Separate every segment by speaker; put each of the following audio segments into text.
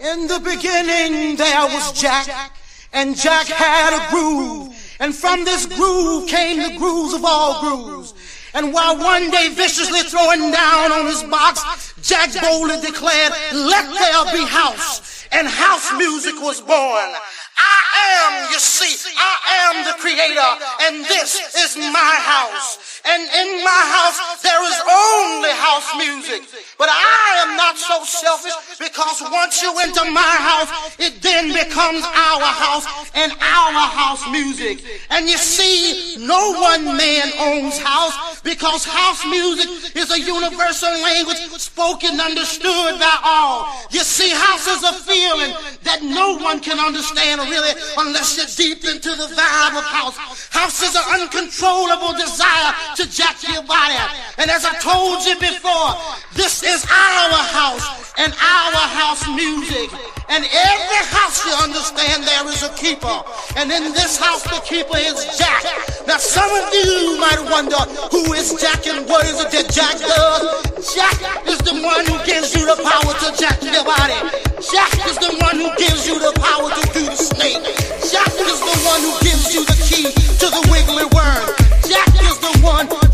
Speaker 1: In the beginning there was Jack, and Jack had a groove. And from this groove came the grooves of all grooves. And while one day viciously throwing down on his box, Jack boldly declared, let there be house. And house music was born. I am, you see, I am the creator, and this is my house. And in my house, there is only house music. But I am not so selfish because once you enter my house, it then becomes our house and our house music. And you see, no one man owns house because house music is a universal language spoken, understood by all. You see, house is a feeling that no one can understand really unless you're deep into the vibe of house. House is an uncontrollable desire to jack your body. And as I told you before, this is our house and our house music. And every house you understand there is a keeper. And in this house the keeper is Jack. Now some of you might wonder who is Jack and what is it that Jack does? Jack is the one who gives you the power to jack your body. Jack is the one who gives you the power to do the Jack is the one who gives you the key to the wiggly worm. Jack is the one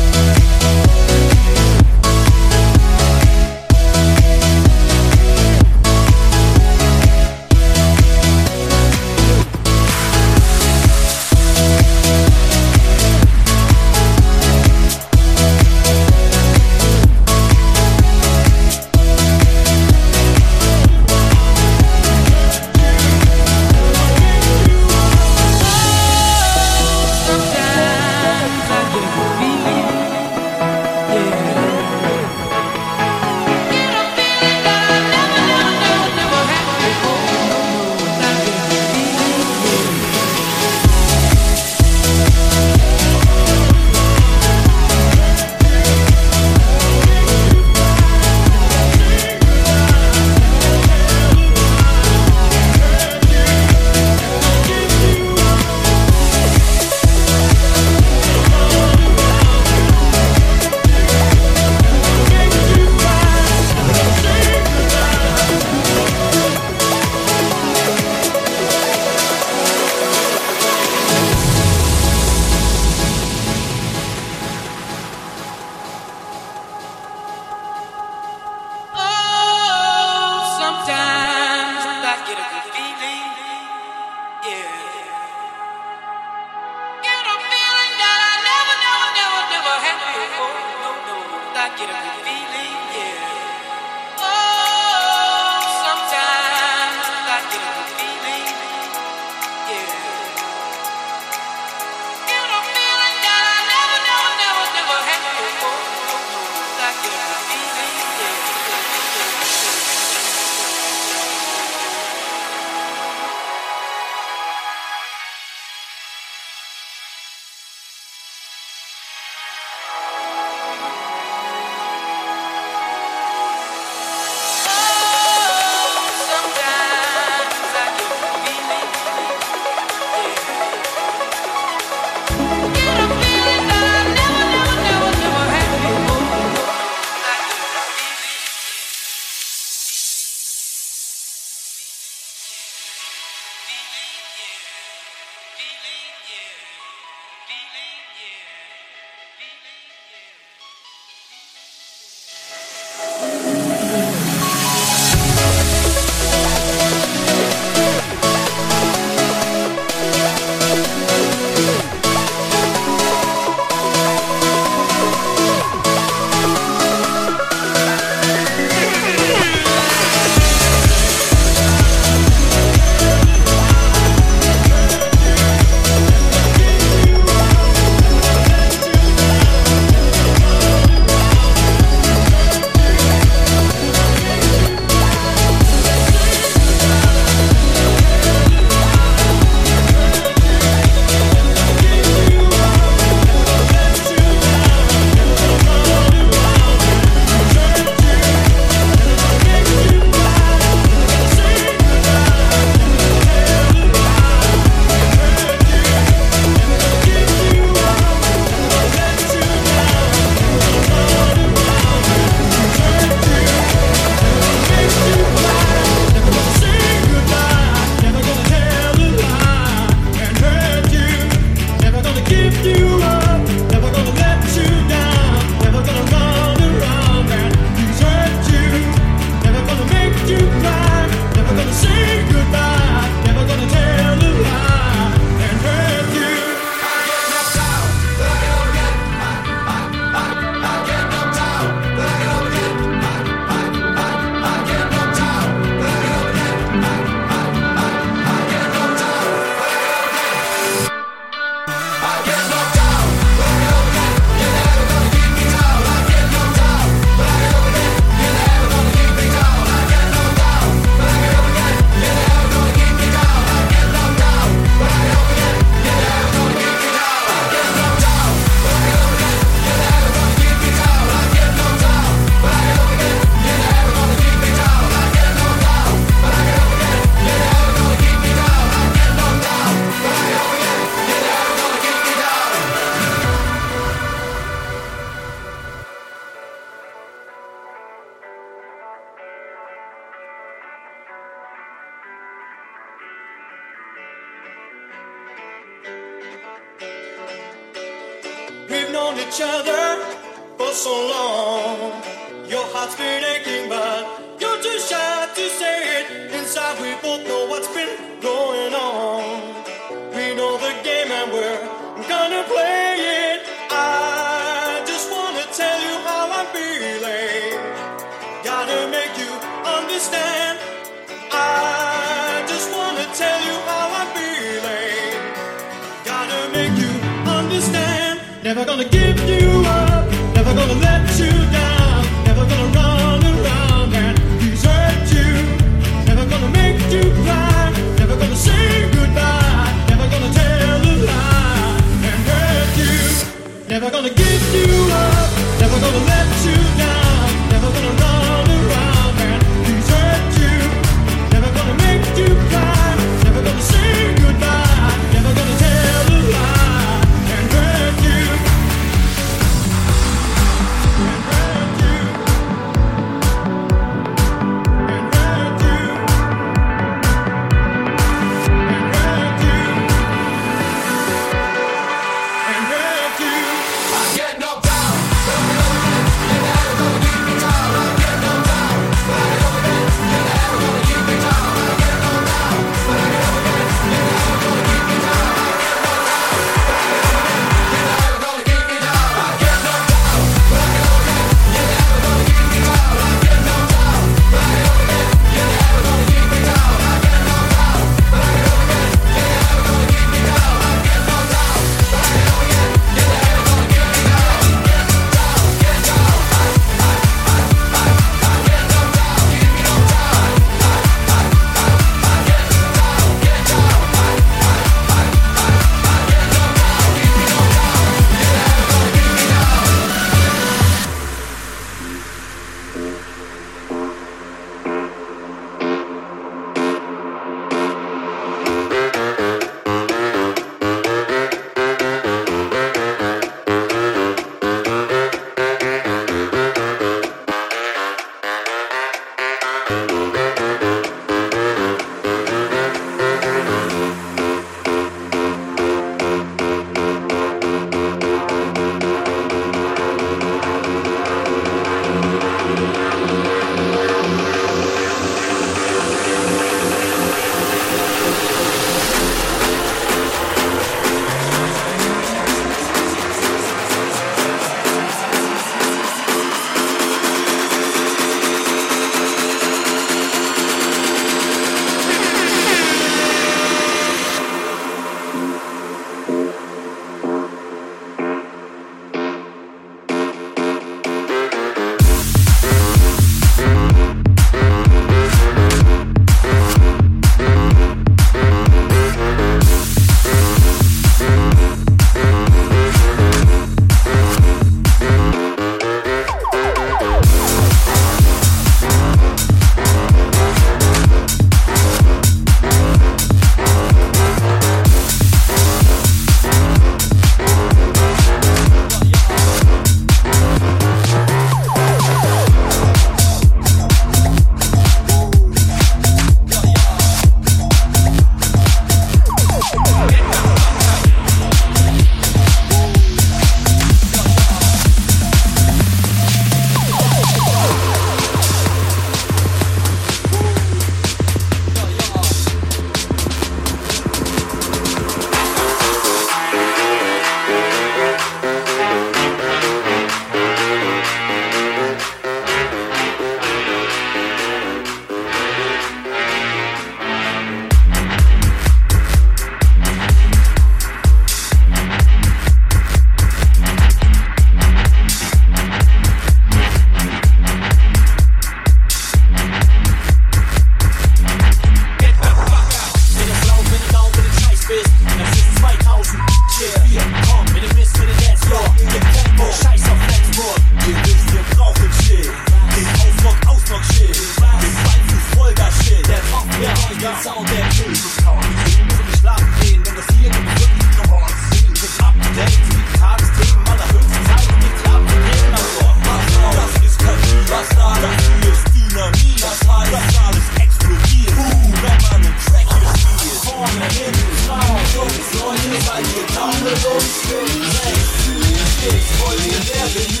Speaker 1: Make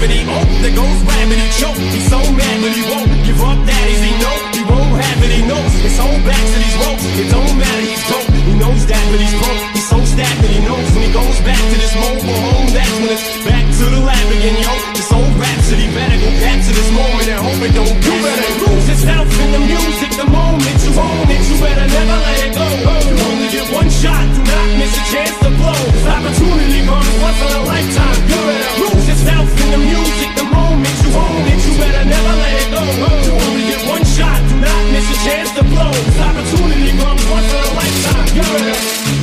Speaker 2: gravity. Oh, there goes gravity. Choke. He's so mad, but he won't give up that easy. No, he won't have it. He knows his whole back to these ropes. It don't matter. He's broke. He knows that, but he's broke. He's so that, he knows when he goes back to this mobile home, that's when it's back to the lab again, yo. This old rhapsody better go capture this moment and hope it don't
Speaker 3: You better lose yourself in the music the moment you own it. You better never let it go. You only get one shot, do not miss a chance
Speaker 4: to blow. This opportunity comes once in a lifetime. You better lose yourself in the music the moment you own it. You better never let it go. You only get one shot, do not miss a chance to blow.
Speaker 5: This
Speaker 6: opportunity comes
Speaker 7: once in a lifetime. You better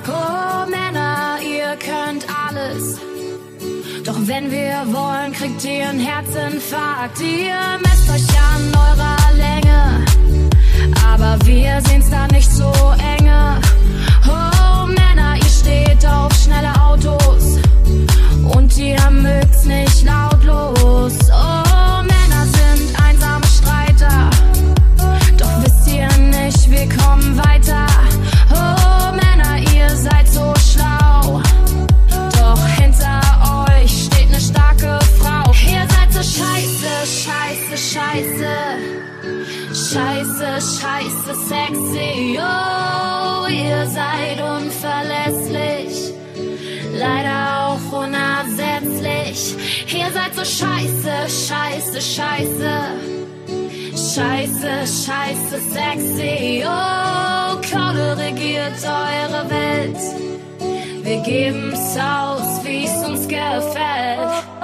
Speaker 7: Paco Männer, ihr könnt alles. Doch wenn wir wollen, kriegt ihr einen Herzinfarkt. Ihr messt euch an eurer Länge, aber wir sehen's da nicht so enge. Oh Männer, ihr steht auf schnelle Autos und ihr mögt's nicht lautlos. Oh, scheiße sexy. Oh, ihr seid unverlässlich. Leider auch unersetzlich. Ihr seid so scheiße, scheiße, scheiße. Scheiße, scheiße, sexy. Oh, Kaude regiert eure Welt. Wir geben's aus, wie's uns gefällt.